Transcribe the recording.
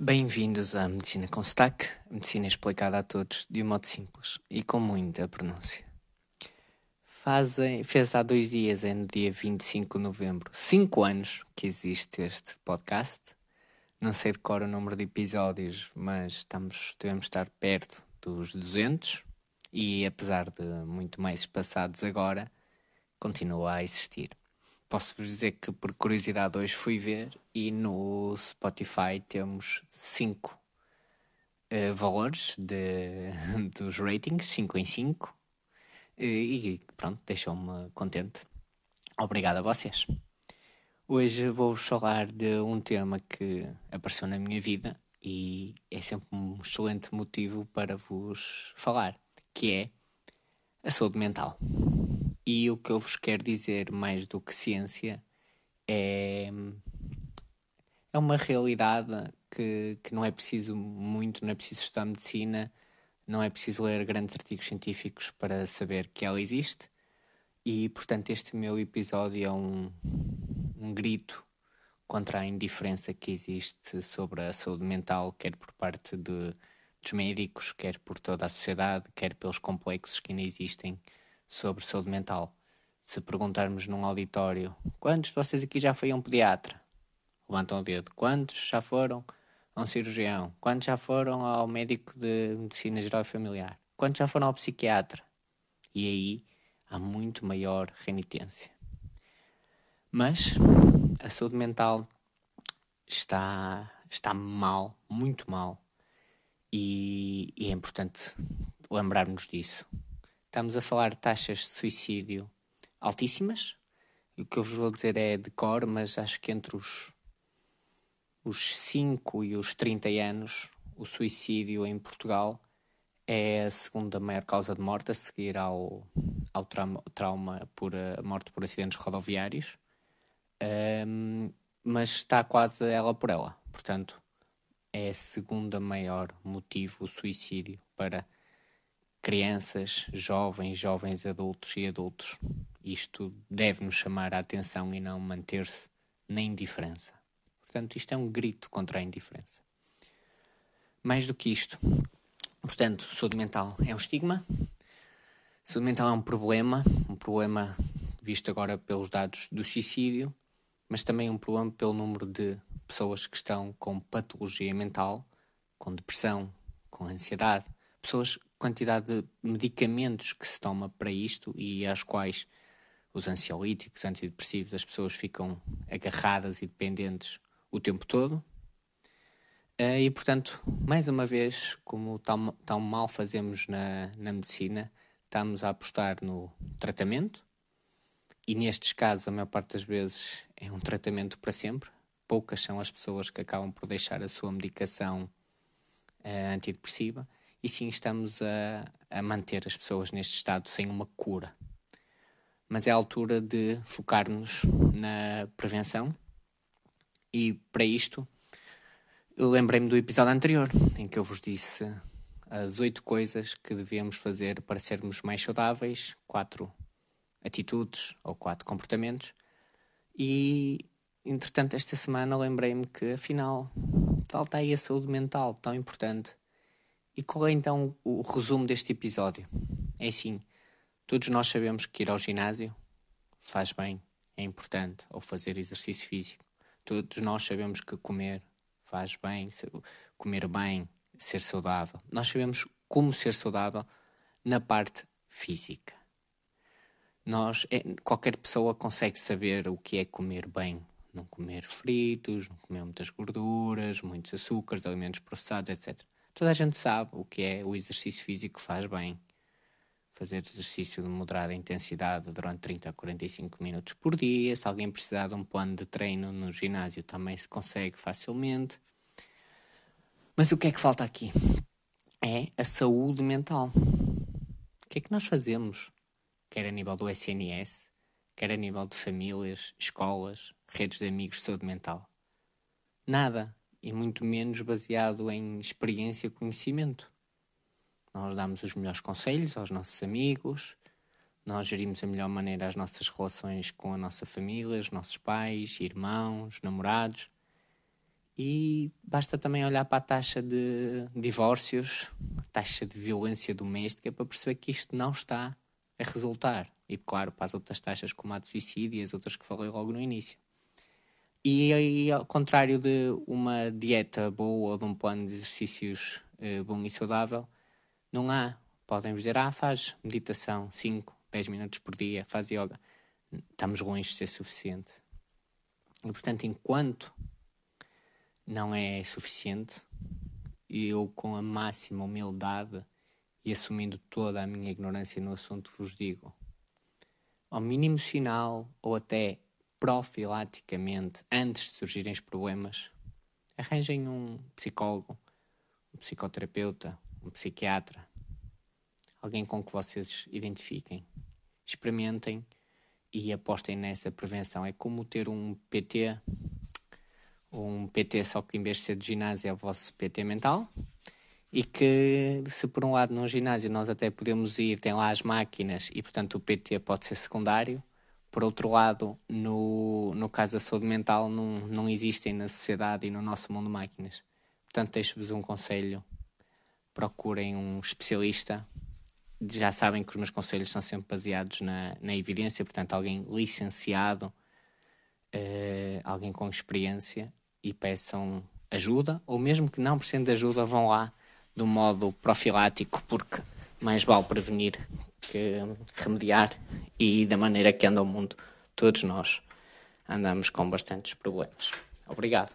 Bem-vindos à Medicina com Sotaque, medicina explicada a todos de um modo simples e com muita pronúncia. Fazem, fez há dois dias, é no dia 25 de novembro, cinco anos que existe este podcast. Não sei de cor o número de episódios, mas estamos, devemos estar perto dos 200 e apesar de muito mais passados agora, continua a existir. Posso-vos dizer que por curiosidade hoje fui ver e no Spotify temos 5 uh, valores de, dos ratings, 5 em 5. E, e pronto, deixou-me contente. Obrigado a vocês. Hoje vou-vos falar de um tema que apareceu na minha vida e é sempre um excelente motivo para vos falar, que é a saúde mental. E o que eu vos quero dizer, mais do que ciência, é, é uma realidade que, que não é preciso muito, não é preciso estudar medicina, não é preciso ler grandes artigos científicos para saber que ela existe. E, portanto, este meu episódio é um, um grito contra a indiferença que existe sobre a saúde mental, quer por parte de, dos médicos, quer por toda a sociedade, quer pelos complexos que ainda existem sobre saúde mental. Se perguntarmos num auditório quantos de vocês aqui já foi a um pediatra, levantam o dedo. Quantos já foram a um cirurgião? Quantos já foram ao médico de medicina geral e familiar? Quantos já foram ao psiquiatra? E aí há muito maior renitência. Mas a saúde mental está, está mal, muito mal. E, e é importante lembrarmos disso. Estamos a falar de taxas de suicídio altíssimas. E o que eu vos vou dizer é de cor, mas acho que entre os, os 5 e os 30 anos, o suicídio em Portugal é a segunda maior causa de morte, a seguir ao, ao trauma, trauma por a morte por acidentes rodoviários. Um, mas está quase ela por ela. Portanto, é a segunda maior motivo o suicídio para crianças, jovens, jovens adultos e adultos. Isto deve nos chamar a atenção e não manter-se na indiferença. Portanto, isto é um grito contra a indiferença. Mais do que isto, portanto, saúde mental é um estigma, saúde mental é um problema, um problema visto agora pelos dados do suicídio, mas também um problema pelo número de pessoas que estão com patologia mental, com depressão, com ansiedade, pessoas quantidade de medicamentos que se toma para isto e às quais os ansiolíticos, antidepressivos, as pessoas ficam agarradas e dependentes o tempo todo. Uh, e, portanto, mais uma vez, como tão, tão mal fazemos na, na medicina, estamos a apostar no tratamento. E nestes casos, a maior parte das vezes, é um tratamento para sempre. Poucas são as pessoas que acabam por deixar a sua medicação uh, antidepressiva e sim estamos a, a manter as pessoas neste estado sem uma cura. Mas é a altura de focar-nos na prevenção e para isto lembrei-me do episódio anterior em que eu vos disse as oito coisas que devemos fazer para sermos mais saudáveis, quatro atitudes ou quatro comportamentos. E entretanto, esta semana lembrei-me que afinal falta aí a saúde mental tão importante e qual é então o resumo deste episódio? É assim: todos nós sabemos que ir ao ginásio faz bem, é importante, ou fazer exercício físico. Todos nós sabemos que comer faz bem, comer bem, ser saudável. Nós sabemos como ser saudável na parte física. Nós, é, qualquer pessoa consegue saber o que é comer bem. Não comer fritos, não comer muitas gorduras, muitos açúcares, alimentos processados, etc. Toda a gente sabe o que é o exercício físico faz bem. Fazer exercício de moderada intensidade durante 30 a 45 minutos por dia. Se alguém precisar de um plano de treino no ginásio, também se consegue facilmente. Mas o que é que falta aqui? É a saúde mental. O que é que nós fazemos? Quer a nível do SNS, quer a nível de famílias, escolas, redes de amigos de saúde mental. Nada e muito menos baseado em experiência e conhecimento. Nós damos os melhores conselhos aos nossos amigos, nós gerimos a melhor maneira as nossas relações com a nossa família, os nossos pais, irmãos, namorados. E basta também olhar para a taxa de divórcios, a taxa de violência doméstica, para perceber que isto não está a resultar. E, claro, para as outras taxas como a de suicídio e as outras que falei logo no início. E, ao contrário de uma dieta boa ou de um plano de exercícios eh, bom e saudável, não há. Podem dizer, ah, faz meditação 5, 10 minutos por dia, faz yoga. Estamos longe de ser suficiente. E, portanto, enquanto não é suficiente, eu, com a máxima humildade e assumindo toda a minha ignorância no assunto, vos digo: ao mínimo sinal ou até profilaticamente, antes de surgirem os problemas, arranjem um psicólogo, um psicoterapeuta, um psiquiatra, alguém com que vocês identifiquem, experimentem e apostem nessa prevenção. É como ter um PT, um PT só que em vez de ser de ginásio é o vosso PT mental. E que, se por um lado num ginásio nós até podemos ir, tem lá as máquinas e portanto o PT pode ser secundário, por outro lado, no, no caso da saúde mental, não, não existem na sociedade e no nosso mundo máquinas. Portanto, deixo-vos um conselho: procurem um especialista. Já sabem que os meus conselhos são sempre baseados na, na evidência, portanto, alguém licenciado, uh, alguém com experiência, e peçam ajuda, ou mesmo que não precisem de ajuda, vão lá um modo profilático, porque mais vale prevenir que remediar e da maneira que anda o mundo, todos nós andamos com bastantes problemas. Obrigado.